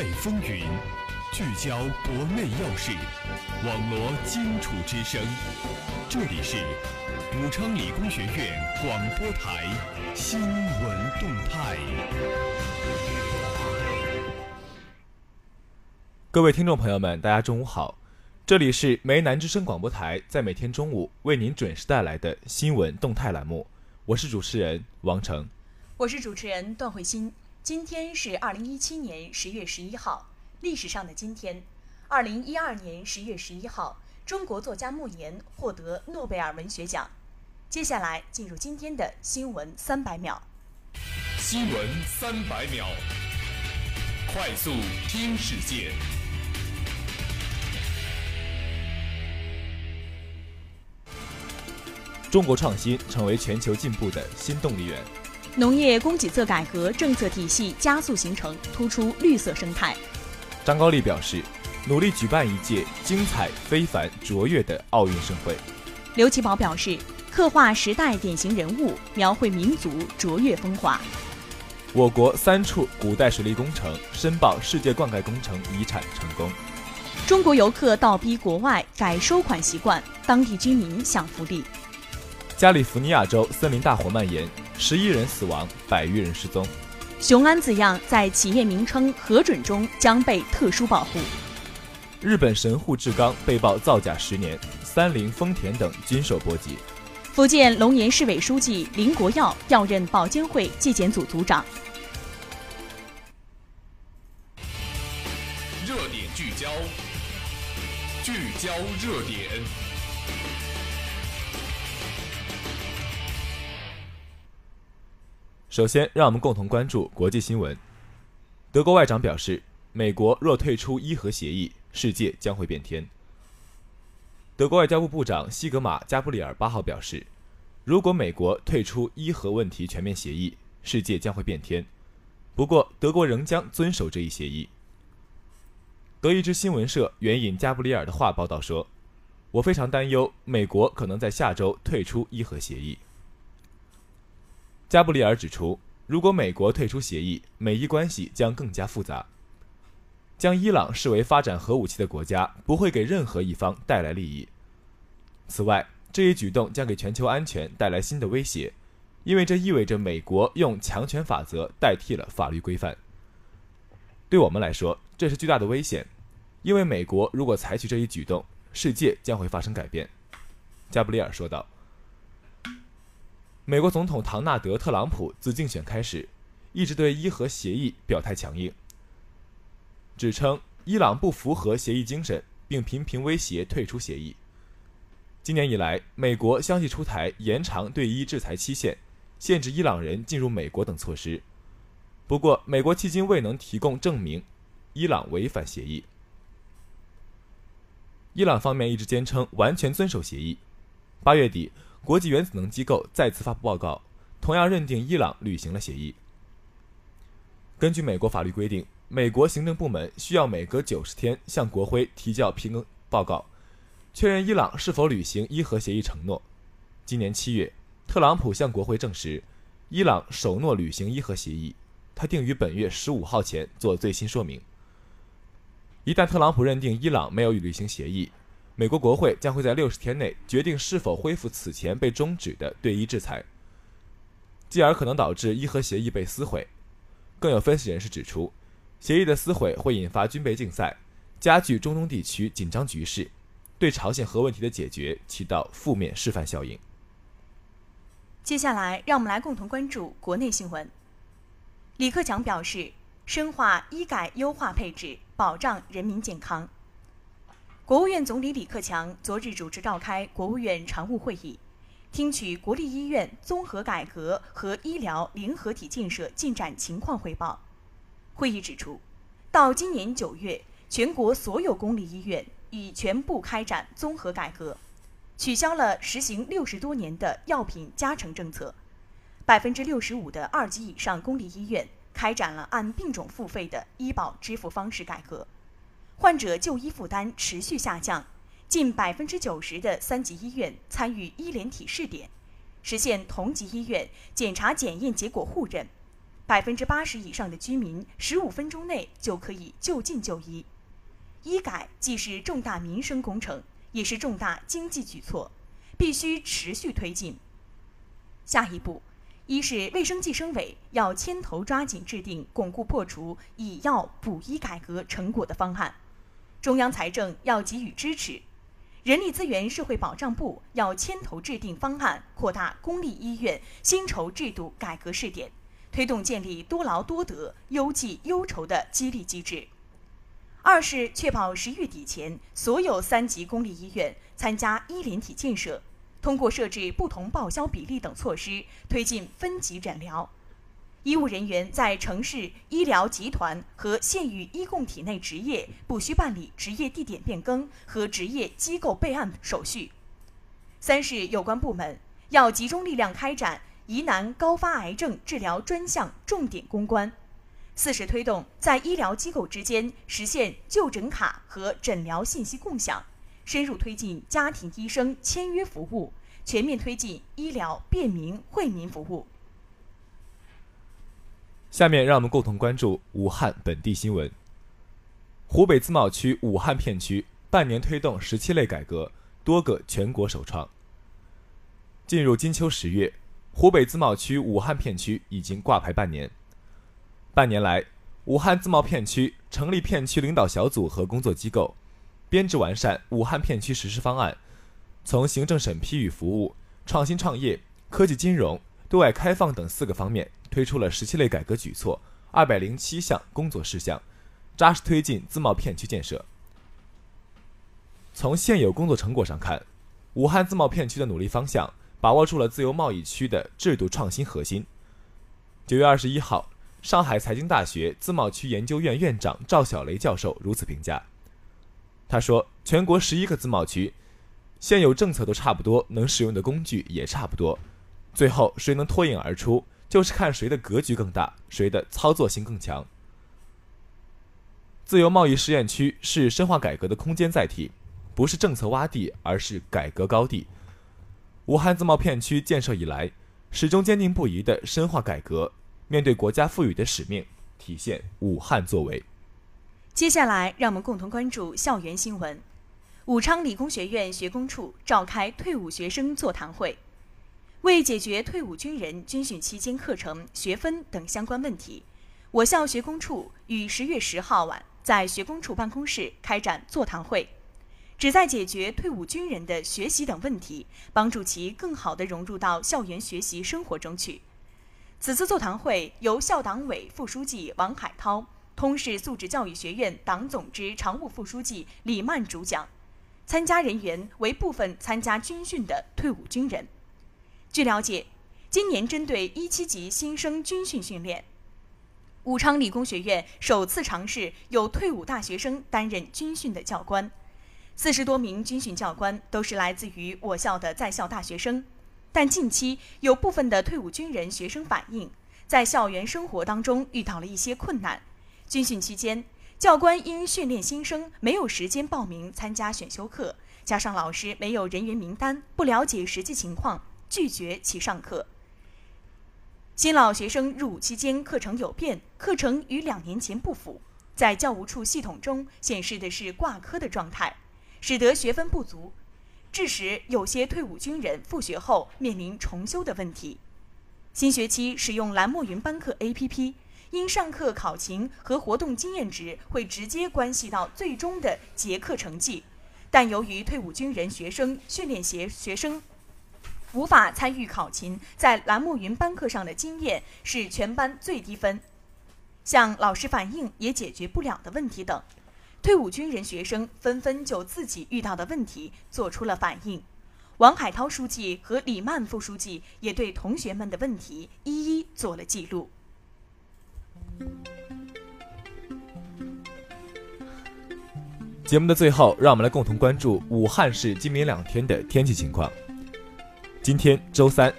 外风云，聚焦国内要事，网罗荆楚之声。这里是武昌理工学院广播台新闻动态。各位听众朋友们，大家中午好，这里是梅南之声广播台，在每天中午为您准时带来的新闻动态栏目，我是主持人王成，我是主持人段慧欣。今天是二零一七年十月十一号，历史上的今天，二零一二年十月十一号，中国作家莫言获得诺贝尔文学奖。接下来进入今天的新闻三百秒。新闻三百秒，快速听世界。中国创新成为全球进步的新动力源。农业供给侧改革政策体系加速形成，突出绿色生态。张高丽表示，努力举办一届精彩、非凡、卓越的奥运盛会。刘奇葆表示，刻画时代典型人物，描绘民族卓越风华。我国三处古代水利工程申报世界灌溉工程遗产成功。中国游客倒逼国外改收款习惯，当地居民享福利。加利福尼亚州森林大火蔓延。十一人死亡，百余人失踪。雄安字样在企业名称核准中将被特殊保护。日本神户制钢被曝造假十年，三菱、丰田等均受波及。福建龙岩市委书记林国耀调任保监会纪检组组长。热点聚焦，聚焦热点。首先，让我们共同关注国际新闻。德国外长表示，美国若退出伊核协议，世界将会变天。德国外交部部长西格玛·加布里尔八号表示，如果美国退出伊核问题全面协议，世界将会变天。不过，德国仍将遵守这一协议。德意志新闻社援引加布里尔的话报道说：“我非常担忧，美国可能在下周退出伊核协议。”加布里尔指出，如果美国退出协议，美伊关系将更加复杂。将伊朗视为发展核武器的国家，不会给任何一方带来利益。此外，这一举动将给全球安全带来新的威胁，因为这意味着美国用强权法则代替了法律规范。对我们来说，这是巨大的危险，因为美国如果采取这一举动，世界将会发生改变。加布里尔说道。美国总统唐纳德·特朗普自竞选开始，一直对伊核协议表态强硬，指称伊朗不符合协议精神，并频频威胁退出协议。今年以来，美国相继出台延长对伊制裁期限、限制伊朗人进入美国等措施。不过，美国迄今未能提供证明伊朗违反协议。伊朗方面一直坚称完全遵守协议。八月底。国际原子能机构再次发布报告，同样认定伊朗履行了协议。根据美国法律规定，美国行政部门需要每隔九十天向国会提交评估报告，确认伊朗是否履行伊核协议承诺。今年七月，特朗普向国会证实，伊朗首诺履行伊核协议，他定于本月十五号前做最新说明。一旦特朗普认定伊朗没有履行协议，美国国会将会在六十天内决定是否恢复此前被终止的对伊制裁，继而可能导致伊核协议被撕毁。更有分析人士指出，协议的撕毁会引发军备竞赛，加剧中东地区紧张局势，对朝鲜核问题的解决起到负面示范效应。接下来，让我们来共同关注国内新闻。李克强表示，深化医改优化配置，保障人民健康。国务院总理李克强昨日主持召开国务院常务会议，听取国立医院综合改革和医疗联合体建设进展情况汇报。会议指出，到今年九月，全国所有公立医院已全部开展综合改革，取消了实行六十多年的药品加成政策，百分之六十五的二级以上公立医院开展了按病种付费的医保支付方式改革。患者就医负担持续下降，近百分之九十的三级医院参与医联体试点，实现同级医院检查检验结果互认，百分之八十以上的居民十五分钟内就可以就近就医。医改既是重大民生工程，也是重大经济举措，必须持续推进。下一步，一是卫生计生委要牵头抓紧制定巩固破除以药补医改革成果的方案，中央财政要给予支持。人力资源社会保障部要牵头制定方案，扩大公立医院薪酬制度改革试点，推动建立多劳多得、优绩优酬的激励机制。二是确保十月底前所有三级公立医院参加医联体建设，通过设置不同报销比例等措施，推进分级诊疗。医务人员在城市医疗集团和县域医共体内执业，不需办理执业地点变更和执业机构备案手续。三是有关部门要集中力量开展疑难高发癌症治疗专项重点攻关。四是推动在医疗机构之间实现就诊卡和诊疗信息共享，深入推进家庭医生签约服务，全面推进医疗便民惠民服务。下面让我们共同关注武汉本地新闻。湖北自贸区武汉片区半年推动十七类改革，多个全国首创。进入金秋十月，湖北自贸区武汉片区已经挂牌半年。半年来，武汉自贸片区成立片区领导小组和工作机构，编制完善武汉片区实施方案，从行政审批与服务、创新创业、科技金融、对外开放等四个方面。推出了十七类改革举措，二百零七项工作事项，扎实推进自贸片区建设。从现有工作成果上看，武汉自贸片区的努力方向把握住了自由贸易区的制度创新核心。九月二十一号，上海财经大学自贸区研究院院长赵小雷教授如此评价。他说：“全国十一个自贸区，现有政策都差不多，能使用的工具也差不多，最后谁能脱颖而出？”就是看谁的格局更大，谁的操作性更强。自由贸易试验区是深化改革的空间载体，不是政策洼地，而是改革高地。武汉自贸片区建设以来，始终坚定不移地深化改革，面对国家赋予的使命，体现武汉作为。接下来，让我们共同关注校园新闻。武昌理工学院学工处召开退伍学生座谈会。为解决退伍军人军训期间课程、学分等相关问题，我校学工处于十月十号晚在学工处办公室开展座谈会，旨在解决退伍军人的学习等问题，帮助其更好地融入到校园学习生活中去。此次座谈会由校党委副书记王海涛、通识素质教育学院党总支常务副书记李曼主讲，参加人员为部分参加军训的退伍军人。据了解，今年针对一七级新生军训训练，武昌理工学院首次尝试有退伍大学生担任军训的教官。四十多名军训教官都是来自于我校的在校大学生，但近期有部分的退伍军人学生反映，在校园生活当中遇到了一些困难。军训期间，教官因训练新生没有时间报名参加选修课，加上老师没有人员名单，不了解实际情况。拒绝其上课。新老学生入伍期间课程有变，课程与两年前不符，在教务处系统中显示的是挂科的状态，使得学分不足，致使有些退伍军人复学后面临重修的问题。新学期使用蓝墨云班课 APP，因上课考勤和活动经验值会直接关系到最终的结课成绩，但由于退伍军人学生训练学学生。无法参与考勤，在蓝墨云班课上的经验是全班最低分，向老师反映也解决不了的问题等，退伍军人学生纷纷就自己遇到的问题做出了反应。王海涛书记和李曼副书记也对同学们的问题一一做了记录。节目的最后，让我们来共同关注武汉市今明两天的天气情况。今天周三，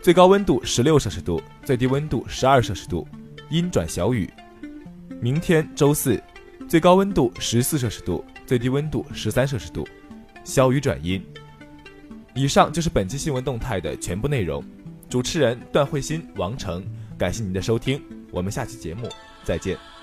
最高温度十六摄氏度，最低温度十二摄氏度，阴转小雨。明天周四，最高温度十四摄氏度，最低温度十三摄氏度，小雨转阴。以上就是本期新闻动态的全部内容。主持人段慧欣、王成，感谢您的收听。我们下期节目再见。